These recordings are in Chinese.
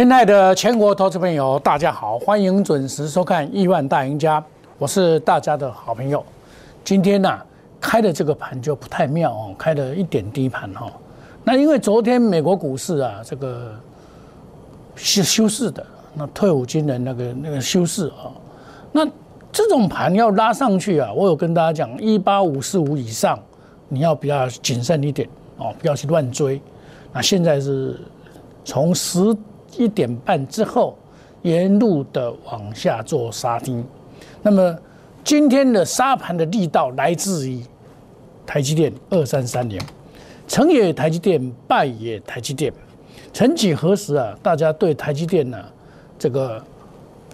亲爱的全国投资朋友，大家好，欢迎准时收看《亿万大赢家》，我是大家的好朋友。今天呢，开的这个盘就不太妙哦，开了一点低盘哈。那因为昨天美国股市啊，这个是休市的，那退伍军人那个那个休市啊，那这种盘要拉上去啊，我有跟大家讲，一八五四五以上，你要比较谨慎一点哦，不要去乱追。那现在是从十一点半之后，沿路的往下做杀低。那么今天的沙盘的力道来自于台积电二三三零，成也台积电，败也台积电。曾几何时啊，大家对台积电呢这个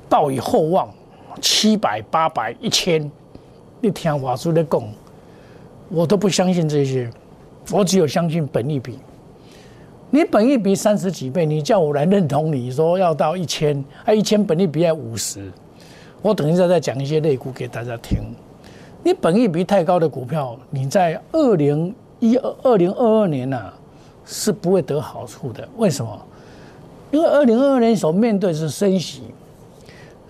抱以厚望，七百、八百、一千，你听华叔的讲，我都不相信这些，我只有相信本利比。你本益比三十几倍，你叫我来认同你说要到一千，啊一千本益比要五十，我等一下再讲一些类股给大家听。你本益比太高的股票，你在二零一二二零二二年呐是不会得好处的。为什么？因为二零二二年所面对是升息，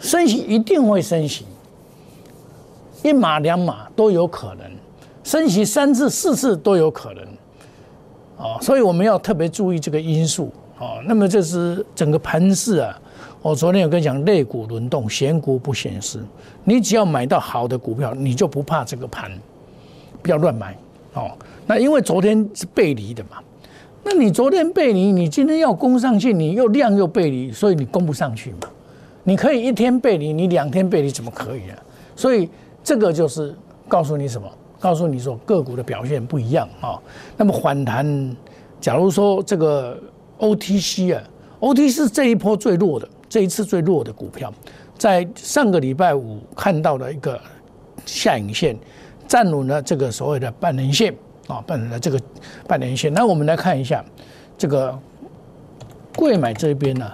升息一定会升息，一码两码都有可能，升息三次四次都有可能。哦，所以我们要特别注意这个因素哦。那么这是整个盘势啊。我昨天有跟你讲，类股轮动，闲股不显示。你只要买到好的股票，你就不怕这个盘，不要乱买哦。那因为昨天是背离的嘛，那你昨天背离，你今天要攻上去，你又量又背离，所以你攻不上去嘛。你可以一天背离，你两天背离怎么可以啊？所以这个就是告诉你什么？告诉你说个股的表现不一样啊，那么反弹，假如说这个 OTC 啊，OTC 这一波最弱的，这一次最弱的股票，在上个礼拜五看到了一个下影线，站稳了这个所谓的半年线啊，半年的这个半年线。那我们来看一下这个贵买这边呢，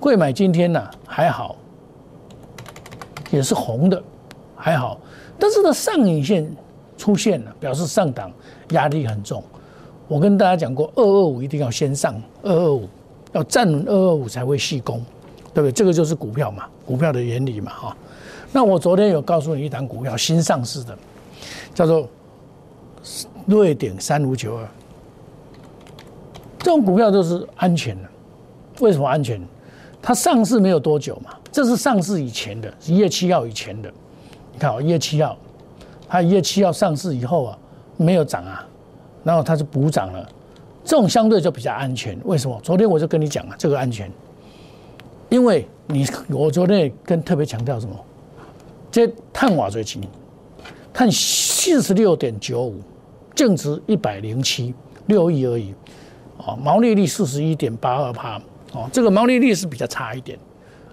贵买今天呢还好，也是红的，还好。但是呢上影线出现了，表示上档压力很重。我跟大家讲过，二二五一定要先上，二二五要站稳二二五才会细攻，对不对？这个就是股票嘛，股票的原理嘛，哈。那我昨天有告诉你一档股票新上市的，叫做瑞典三五九二，这种股票都是安全的。为什么安全？它上市没有多久嘛，这是上市以前的，一月七号以前的。你看哦，一月七号，它一月七号上市以后啊，没有涨啊，然后它就补涨了，这种相对就比较安全。为什么？昨天我就跟你讲了，这个安全，因为你我昨天也跟特别强调什么？这碳瓦最轻，碳四十六点九五，净值一百零七六亿而已，哦，毛利率四十一点八二帕，哦，这个毛利率是比较差一点。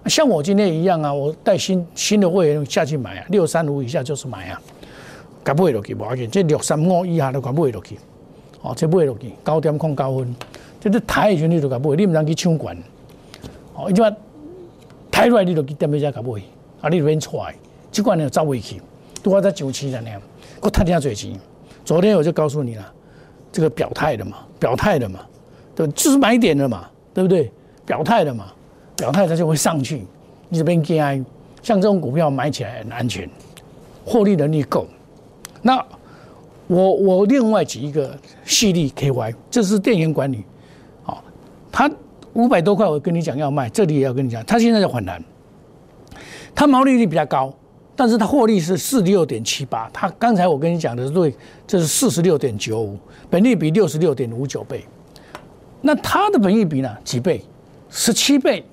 像我今天一样啊，我带新新的会员下去买啊，六三五以下就是买啊，搞不会落去无要紧，这六三五以下都搞不会落去，哦，这不会落去，高点控高分，这你抬的时候你都搞不会，你唔能去抢管，哦，伊就话抬出来你就去点一下搞不会，啊，你边出来，这管你走回去，都我在九七了呢，我太听嘴钱，昨天我就告诉你了，这个表态的嘛，表态的嘛，对，就是买点的嘛，对不对？表态的嘛。表态它就会上去，你这边 GI，像这种股票买起来很安全，获利能力够。那我我另外举一个细粒 KY，这是电源管理，好，它五百多块，我跟你讲要卖，这里也要跟你讲，它现在在反弹，它毛利率比较高，但是它获利是四六点七八，它刚才我跟你讲的对，这是四十六点九五，本利比六十六点五九倍，那它的本益比呢几倍？十七倍。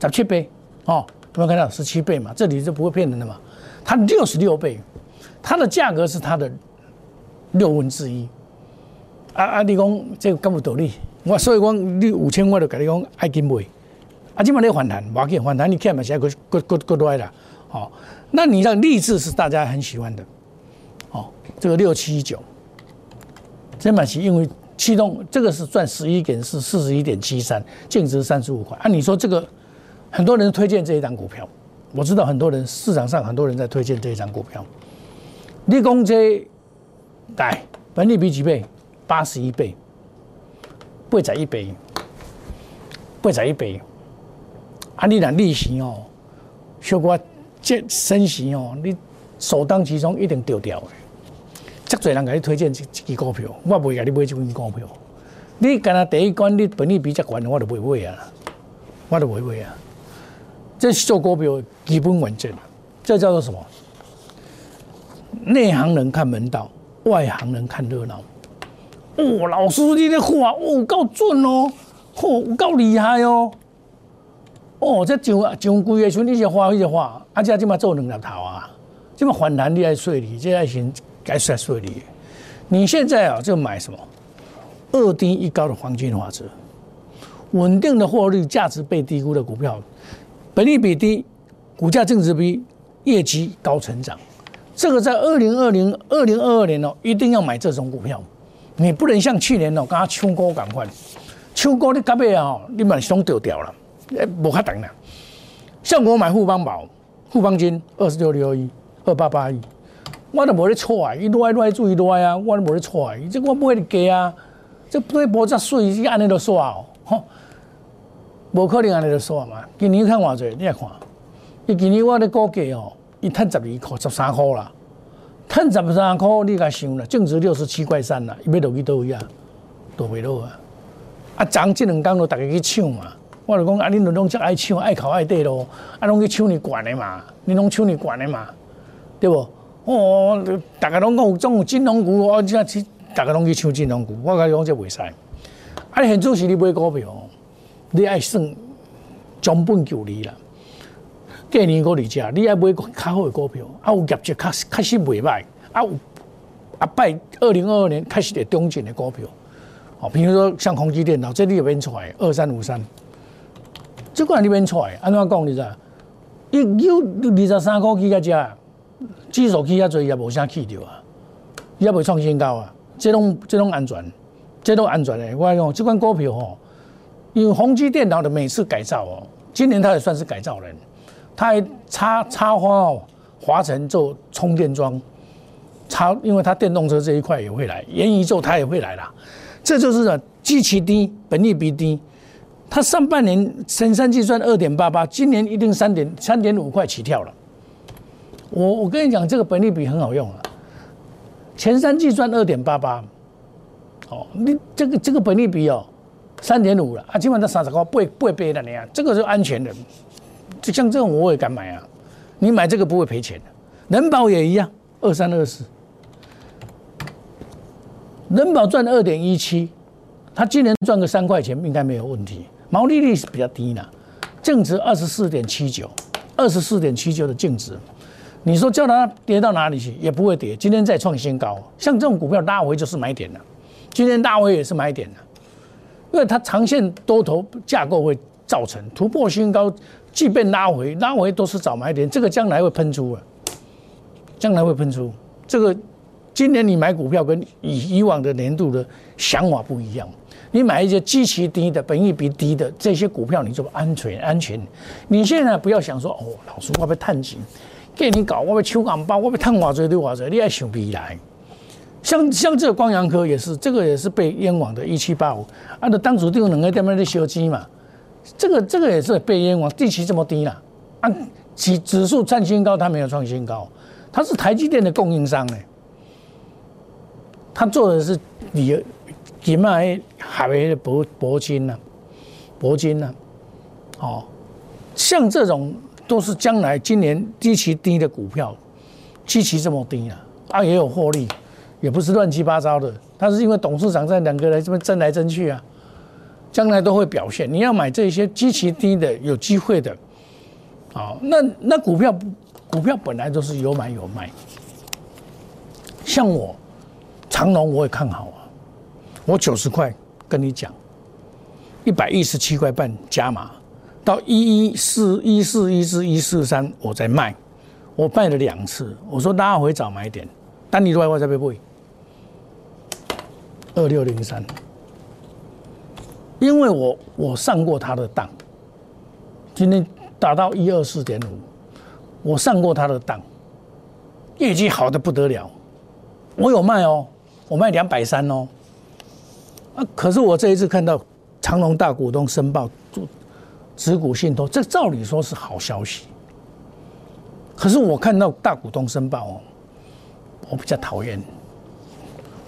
十七倍哦，有没有看到十七倍嘛？这里就不会骗人的嘛。它六十六倍，它的价格是它的六分之一。啊啊！你讲这个咁有道理，我所以讲你五千我就跟你讲爱金买。啊，今晚你反弹，我给反弹，你看嘛，现在过过过过来了。哦，那你让励志是大家很喜欢的。哦，这个六七九，这买起因为启动这个是赚十一点四四十一点七三，净值三十五块。啊，你说这个？很多人推荐这一张股票，我知道很多人市场上很多人在推荐这一张股票。立功这来，本利比几倍？八十一倍，不会在一倍，八十一倍，啊，你若利息哦，小可这升息哦，你首当其冲一定丢掉的。这侪人给你推荐这这支股票，我袂甲你买这支股票。你敢那第一关你本利比较悬，我就袂买啊，我就袂买啊。这做股票基本稳健，这叫做什么？内行人看门道，外行人看热闹。哦，老师你的话哦够准哦，哦够厉害哦。哦，这上上贵的时候你就花，你就花，啊，这即嘛做两粒头啊，即嘛反弹你爱税你，这爱先该税税你。你现在啊就买什么？二低一高的黄金法则，稳定的获利，价值被低估的股票。本利比低，股价净值比，业绩高成长，这个在二零二零、二零二二年哦，一定要买这种股票。你不能像去年哦，刚刚抢高赶快，抢高你隔尾啊，你买想丢掉了，哎，无可等了。像我买富邦宝、富邦金二十六六一、二八八一，我都无咧错啊，一落来注意落啊，我都无咧错啊，这我不会加啊，这不会无遮水，是安尼都刷哦，吼。无可能安尼就算嘛？今年看偌济，你来看，伊今年我咧估计哦，伊趁十二块、十三块啦，趁十三块，你甲想啦，净值六十七块三啦，伊要落去倒位啊？倒袂落啊！啊，昨即两工都逐个去抢嘛，我就讲啊，恁拢只爱抢，爱考爱跌咯，啊，拢去抢你管的嘛，恁拢抢你管的嘛，对不？哦，逐个拢讲有种有金融股，我只去，逐个拢去抢金融股，我甲你讲这袂使。啊，现主是你买股票。你爱算将本求利啦，过年过日食，你爱买较好的股票，啊有业绩确确实袂歹，啊有啊拜二零二二年开始的中景的股票，哦，比如说像宏基电脑，这里有边出来二三五三，这款你边出来，安怎讲你知？一有二十三块起个价，指数起遐侪也无啥起着啊，也未创新高啊，这拢这拢安全，这拢安全的，我讲这款股票吼。因为宏基电脑的每次改造哦，今年他也算是改造人，他还插插花哦，华晨做充电桩，插，因为他电动车这一块也会来，元宇宙他也会来啦，这就是呢，基期低，本利比低，他上半年前三季赚二点八八，今年一定三点三点五块起跳了。我我跟你讲，这个本利比很好用啊，前三季赚二点八八，哦，你这个这个本利比哦。三点五了啊，基本上三十块不会不会背的你看，这个是安全的，就像这种我也敢买啊。你买这个不会赔钱的，人保也一样，二三二四，人保赚二点一七，他今年赚个三块钱应该没有问题，毛利率是比较低呢，净值二十四点七九，二十四点七九的净值，你说叫它跌到哪里去也不会跌，今天再创新高，像这种股票拉回就是买点了，今天拉回也是买点了。因为它长线多头架构会造成突破新高，即便拉回，拉回都是早买点，这个将来会喷出啊，将来会喷出。这个今年你买股票跟以以往的年度的想法不一样，你买一些极其低的、本益比低的这些股票，你就安全安全。你现在不要想说哦，老师我要探钱，给你搞我要抢红包，我要探偌济对偌济，你要想未来。像像这个光阳科也是，这个也是被冤枉的，一七八五，按照当初定两个点么的修机嘛，这个这个也是被冤枉，地期这么低了，按指指数创新高，它没有创新高，它是台积电的供应商呢，他做的是锂，什么海维的铂铂金呢，铂金呢，哦，像这种都是将来今年低期低的股票，基期这么低了，啊也有获利。也不是乱七八糟的，他是因为董事长在两个人这边争来争去啊，将来都会表现。你要买这些极其低的、有机会的，啊，那那股票股票本来都是有买有卖。像我长隆我也看好啊，我九十块跟你讲，一百一十七块半加码，到一一四一四一四一四三我在卖，我卖了两次，我说拉回早买点，但你外外在被不？二六零三，因为我我上过他的当，今天达到一二四点五，我上过他的当，业绩好的不得了，我有卖哦，我卖两百三哦，啊，可是我这一次看到长隆大股东申报持股信托，这照理说是好消息。可是我看到大股东申报哦，我比较讨厌，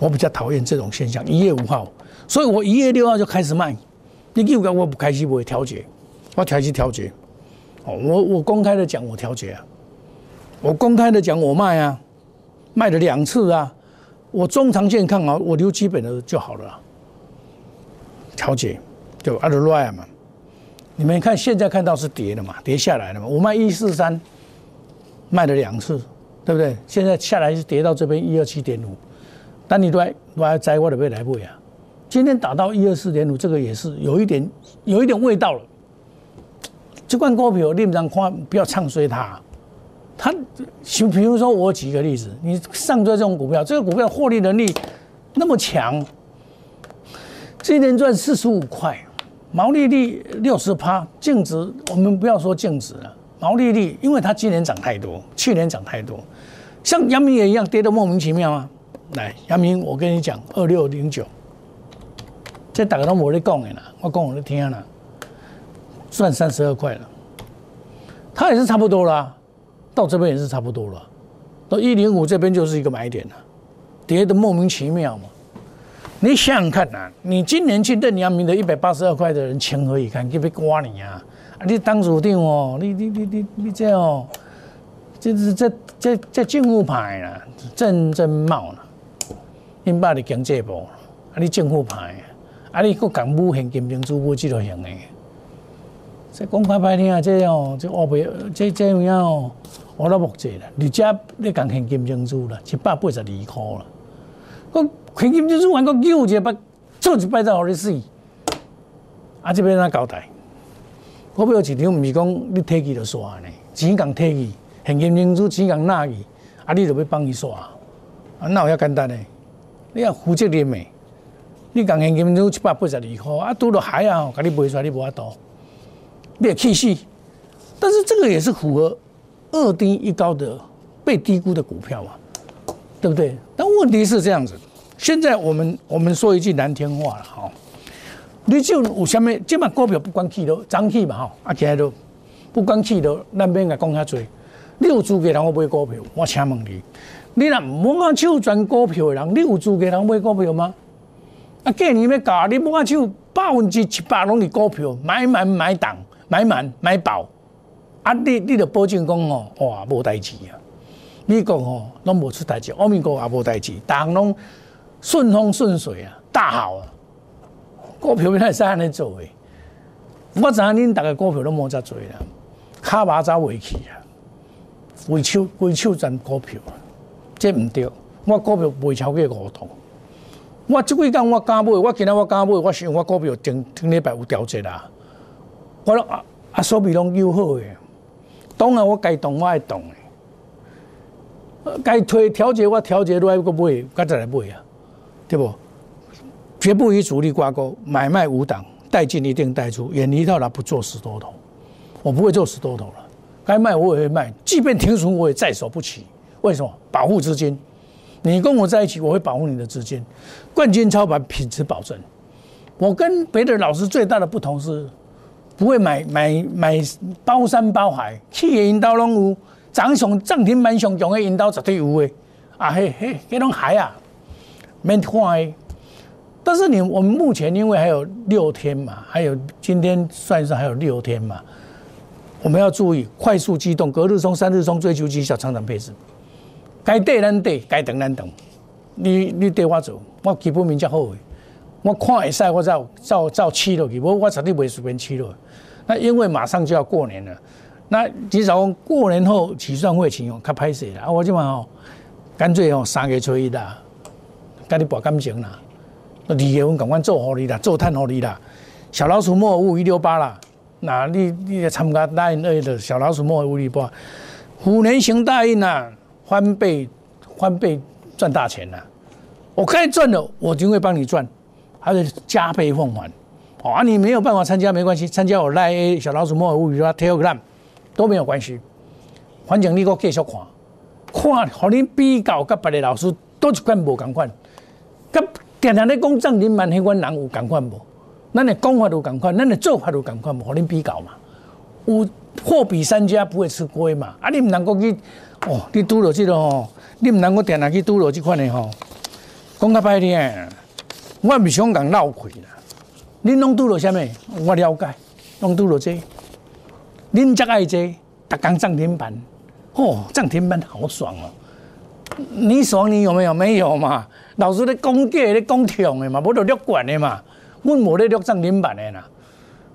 我比较讨厌这种现象。一月五号，所以我一月六号就开始卖。你给我我不开心，我会调节，我调节调节。哦，我我公开的讲我调节啊，我公开的讲我卖啊，卖了两次啊，我中长线看好，我留基本的就好了。调节就阿德瑞嘛，你们看现在看到是跌的嘛，跌下来了嘛，我卖一四三，卖了两次，对不对？现在下来是跌到这边一二七点五，但你都还都还摘我的未来不呀？今天打到一二四点五，这个也是有一点有一点味道了。这罐股票你不能看，不要唱衰它。它就比如说我举个例子，你上追这种股票，这个股票获利能力那么强，今年赚四十五块，毛利率六十趴，净值我们不要说净值了，毛利率，因为它今年涨太多，去年涨太多，像阳明也一样跌得莫名其妙啊。来，阳明，我跟你讲，二六零九。这大家都无咧讲的啦，我讲我咧听啦，赚三十二块了，它也是差不多啦，到这边也是差不多了，到一零五这边就是一个买点了，跌的莫名其妙嘛。你想想看呐，你今年去认阳明的一百八十二块的人情何以堪？就被刮你啊！啊，你当主定哦，你你你你你这样，这是这这这政府牌啦，正正冒啦，因把你经济部，啊，你政府牌。啊！你佫讲武现金明珠买即类型诶，这讲歹歹听啊！这哦，这乌白，这这样哦，我都目济啦。你家你讲现金明珠啦，一百八十二块啦。我现金明珠还佫又一百，做一摆再互你死。啊！这边哪交代？股票市场毋是讲你提起就刷呢，钱共退去，现金明珠钱共纳去，啊！你就要帮伊刷，啊！哪有遐简单呢？你要负责任诶。你讲现金都七百八十二块，啊，拄到海啊，给你卖出来你无法度，你也气死。但是这个也是符合二低一高的被低估的股票嘛，对不对？但问题是这样子，现在我们我们说一句难听话了，哈，你就有啥物？这把股票不管去都涨起嘛，哈，啊，起来都不管去都，咱免甲讲遐多。你有资格让我买股票？我请问你，你若毋摸下手赚股票的人，你有资格让买股票吗？啊，过年要搞，你摸下手百分之七八拢是股票，买满买档，买满买爆。啊，你你著保证讲哦，哇，无代志啊！美国哦，拢无出代志，欧美国也无代志，大行拢顺风顺水啊，大好啊！股票哪会使安尼做诶？我知影恁逐个股票拢无遮做啦，卡巴走袂去啊，为手为手赚股票啊，这毋对。我股票未超过五档。我即几工我敢买，我今仔我敢买，我想我股票顶顶礼拜有调节啦。我拢啊啊，所比拢友好诶，当然我该动我会动诶，该推调节我调节都爱个买，我再来买啊，对不？绝不与主力挂钩，买卖无档，带进一定带出，远离到了不做死多头，我不会做死多头了。该卖我也会卖，即便停损我也在所不惜。为什么？保护资金。你跟我在一起，我会保护你的资金。冠军操盘品质保证。我跟别的老师最大的不同是，不会买买买包山包海，企业引导拢有，涨上涨停板上强的引导绝对有的。啊嘿嘿，那种海啊，免看的。但是你我们目前因为还有六天嘛，还有今天算上还有六天嘛，我们要注意快速机动，隔日冲、三日冲，追求绩效、长长配置。该跌咱跌，该等咱等。你你对我做，我基本面较好诶。我看会使，我照照照起落去，无我绝对袂随便起落。那因为马上就要过年了，那至少过年后起算会请用较歹势啦。啊，我即嘛吼，干脆吼三月初一啦，甲你博感情啦。二月份赶快做好你啦，做探好你啦。小老鼠莫五一六八啦，那你你参加大运二的小老鼠莫五一六八，虎年行大运呐。翻倍，翻倍赚大钱了！我该赚的，我就会帮你赚，还是加倍奉还。哦，啊，你没有办法参加没关系，参加我赖 A 小老鼠莫尔物语啊，Telegram 都没有关系。反正你个继续看，看和你比较，跟别的老师都一款无共款。跟常常咧讲涨停板迄款人有共款无？咱的讲法都共款，咱的做法都共款，互恁比较嘛。有货比三家不会吃亏嘛？啊，你毋能够去哦，你拄着即个吼，你毋能够定定去拄着即款的吼。讲较歹听，我毋想讲闹亏啦。恁拢拄着啥物？我了解，拢拄着这。恁则爱这，逐工涨停板，哦，涨停板好爽哦。你爽你有没有？没有嘛。老师咧讲假咧讲强的嘛，无得录管的嘛。阮无咧录涨停板的啦，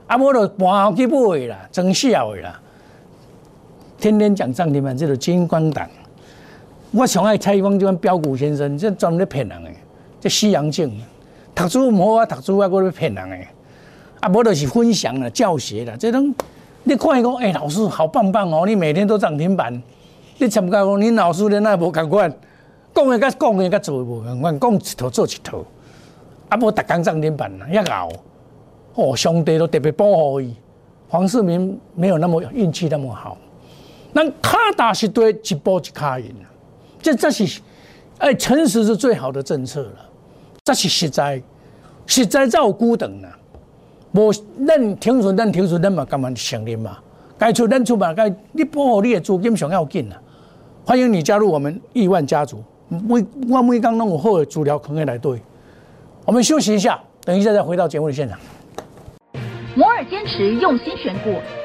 啊，无就盘后去买啦，装笑的啦。天天讲涨停板，这个金光党。我上爱采访这款标股先生，这专门骗人的，这西洋镜，读书唔好啊，读书啊，搁咧骗人的。啊，无就是分享啦，教学啦，这种你看伊讲，哎，老师好棒棒哦，你每天都涨停板。你参加讲，恁老师咧那无共款，讲的甲讲的甲做无共款，讲一套做一套，啊无逐工涨停板啊，遐熬，哦，上帝都特别保护伊。黄世明没有那么运气那么好，咱卡打是对一波一卡赢，这这是哎，诚实是最好的政策了，这是实在，实在有孤等啊，无咱听说咱听说咱嘛甘愿承认嘛，该出咱出嘛，该你保护你的资金上要紧啊。欢迎你加入我们亿万家族。每我每刚弄我后的资料可以来对。我们休息一下，等一下再回到节目的现场。摩尔坚持用心选股，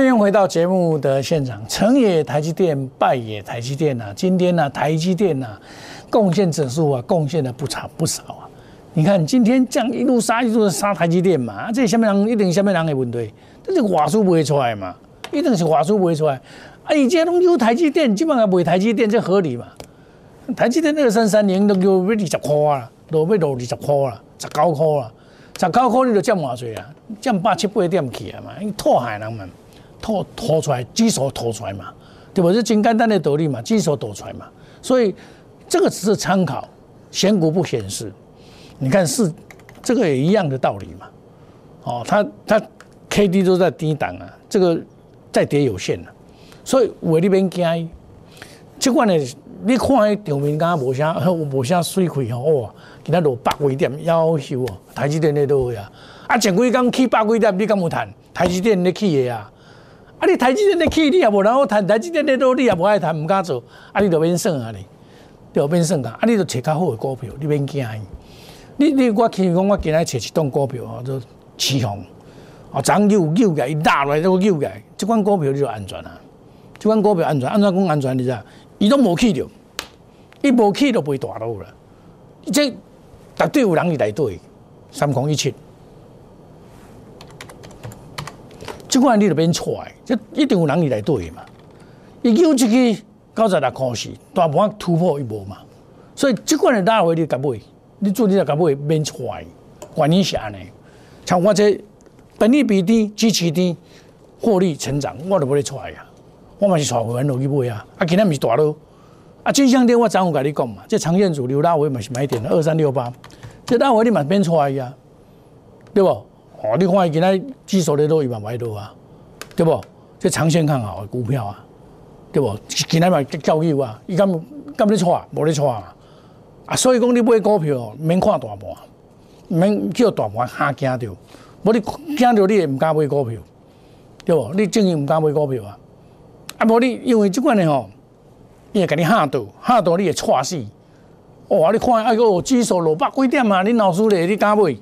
欢迎回到节目的现场。成也台积电，败也台积电呐。今天呢，台积电呐，贡献指数啊，贡献的不差不少啊。你看今天这样一路杀，一路杀台积电嘛。啊，这下面人一定下面人的问题，这是话术不会出来嘛？一定是话术不会出来。啊，以前拢有台积电，基本上卖台积电这合理嘛？台积电二三三年都要要二十块啊，都要落二十块啊，十九块啊，十九块你就降偌济啊？降八七八点去啊嘛？因拖害人嘛。吐吐出来，基数吐出来嘛，对不？是真简单的道理嘛，基数吐出来嘛。所以这个只是参考，选股不显示。你看是这个也一样的道理嘛。哦，它它 K D 都在低档啊，这个再跌有限了。所以我那边惊，这款呢，你看迄场面刚无啥 无啥水亏吼，哇，今仔落百几点，夭寿哦，台积电咧都会啊，啊前几工起百几点，你敢有谈？台积电咧起的啊？啊！你台积电的起，你也无然后谈台积电的多，你也无爱谈，唔敢做。啊！你就免算啊！你，就免算啊！啊！你就找较好的股票，你免惊。你你我听讲，我今仔找一档股票哦，做起红，哦，涨又又个，一大来都又个，这款股票你就安全啊！这款股票安全，安怎讲安全？你知？伊都无起着，伊无起就袂大路了。这绝对有人去来对，三空一七。即款你就免出来，这一定有人来对嘛。伊有这个九十六块四，大盘突破一波嘛。所以即款的拉回你敢买？你做你就敢买免出来，原因是安尼。像我这本利比低、支持低、获利成长，我都不会出来呀。我嘛是带会员落去买啊。啊，今天毋是大咯。啊，金项店我昨有甲你讲嘛，这常见主流拉回嘛是买点二三六八，这拉回你嘛免出来呀，对不？哦，你看伊今仔指数咧都一万买多啊，对不？这长线看好的股票啊，对不？今仔嘛教育啊，伊敢敢咧错，无咧错啊。啊，所以讲你买股票免看大盘，免叫大盘吓惊着，无你惊着你也毋敢买股票，对不？你正经毋敢买股票啊。啊，无你因为即款的吼，伊会甲你吓到，吓到你会错死。哦，你看哎呦，指数落百几点啊？你老师咧，你敢买？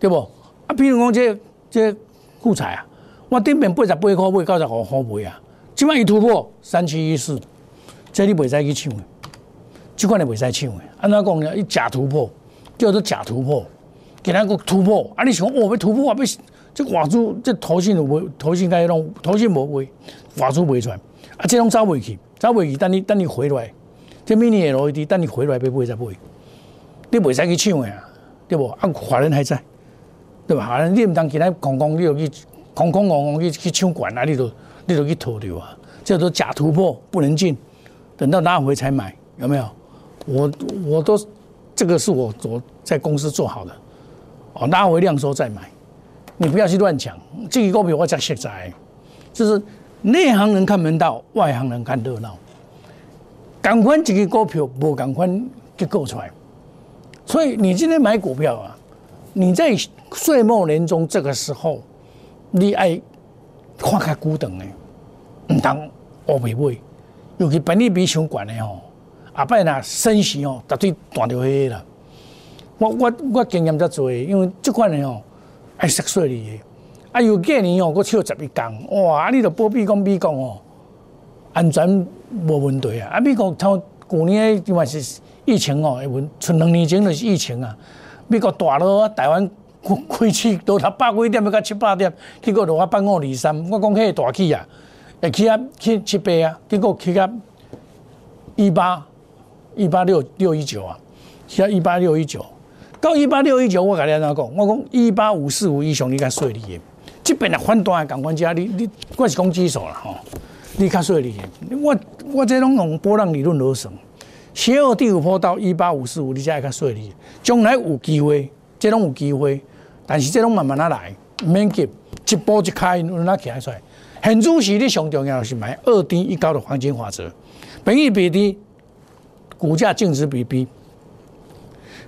对不？啊，比如讲这这富彩啊，我顶面八十八块买九十五块买啊，即摆伊突破三七一四，这你袂使去抢的，即款你袂使抢的。安怎讲呢？伊假突破，叫做假突破，给咱个突破。啊，你想哦，要突破啊，要这外资这头信无头信该拢头信无卖，外资卖出来，啊，这拢走袂去，走袂去，等你等你回来，这 mini LED 等你回来要买再买，你袂使去抢的啊，对不？啊，华人还在，对吧？华人你毋当今日空空，你又去空空空空去去抢管啊，你都你都去偷掉啊，叫做假突破，不能进，等到拉回才买，有没有？我我都这个是我我在公司做好的，哦，拉回量收再买。你不要去乱讲，这个股票我讲实在，就是内行人看门道，外行人看热闹。赶快这个股票不赶快就够出来，所以你今天买股票啊，你在岁末年终这个时候，你爱看开股等的，唔当乌白买，尤其本利比上悬的吼，阿摆那升息哦，绝对断掉黑啦。我我我经验在做，因为这款人哦。爱十岁哩，啊有过年哦，我超十一工，哇！啊，你著保庇讲美国哦，安全无问题啊。啊，美国从旧年诶因为是疫情哦，问从两年前就是疫情啊。美国大佬啊，台湾开市都他百几点要到七八点，结果就我办五二三，我讲迄个大起啊，会起啊去七八啊，结果起啊一八一八六六一九啊，起啊一八六一九。到一八六一九，我甲你安怎讲？我讲一八五四五以上，你较顺利的。这边啊反弹的港关家，你你我是讲指数啦吼，你较顺利的。我我这种用波浪理论而算，邪恶第五波到一八五四五，你才会较顺利。将来有机会，这种有机会，但是这种慢慢啊来，免急，一波一开，有哪起来出来？很主席，你上重要是买二低一高的黄金法则，本益比低，股价净值比低。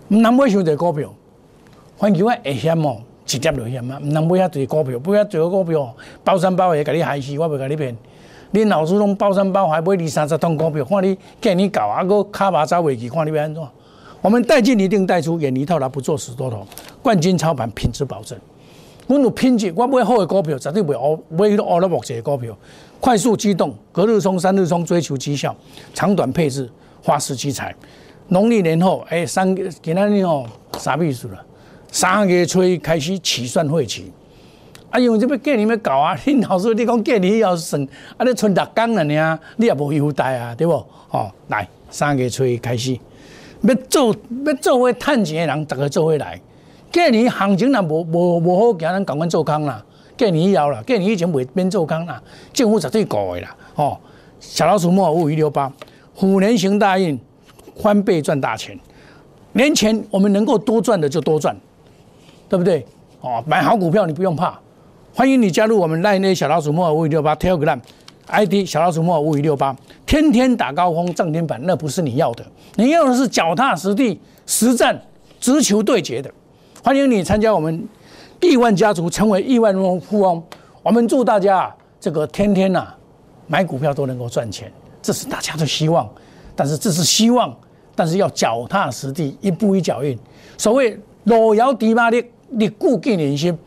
唔能买上这股票，环球啊会险哦，直接就险啊！唔能买遐侪股票，买遐侪个股票，包山包海甲你害死，我袂甲你骗。恁老师拢包山包海买二三十桶股票，看你今年搞，啊个卡巴走袂去，看你要安怎？我们带进一定带出，远离套牢，不做死多头，冠军操盘，品质保证。我有品质，我买好的股票，绝对袂乌买迄个乌了木个股票。快速机动，隔日冲、三日冲，追求绩效，长短配置，花式积财。农历年后，哎，三今仔日哦，啥意思了？三月初开始起算会期，啊，因为这要过年要搞啊，你老师你讲过年要算，啊，你剩六工了呢，你也无优待啊，对不？哦，来，三月初开始，要做要做伙趁钱的人，逐个做伙来。过年行情若无无无好，行咱赶快做工啦。过年以后啦，过年以前袂免做工啦，政府绝对顾的啦。哦，小老鼠莫五一六八，虎年行大运。翻倍赚大钱，年前我们能够多赚的就多赚，对不对？哦，买好股票你不用怕，欢迎你加入我们赖内小老鼠莫尔五五六八 Telegram ID 小老鼠莫尔五五六八，天天打高空涨停板，那不是你要的，你要的是脚踏实地实战直球对决的。欢迎你参加我们亿万家族，成为亿万富翁。我们祝大家这个天天呐买股票都能够赚钱，这是大家的希望，但是这是希望。但是要脚踏实地，一步一脚印。所谓路遥知马力，力固见人心。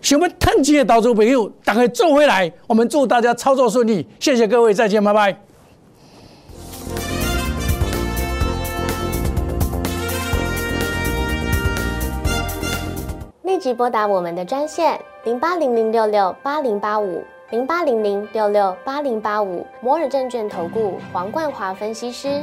想要趁钱的投资朋友，大家做回来。我们祝大家操作顺利，谢谢各位，再见，拜拜。立即拨打我们的专线零八零零六六八零八五零八零零六六八零八五摩尔证券投顾黄冠华分析师。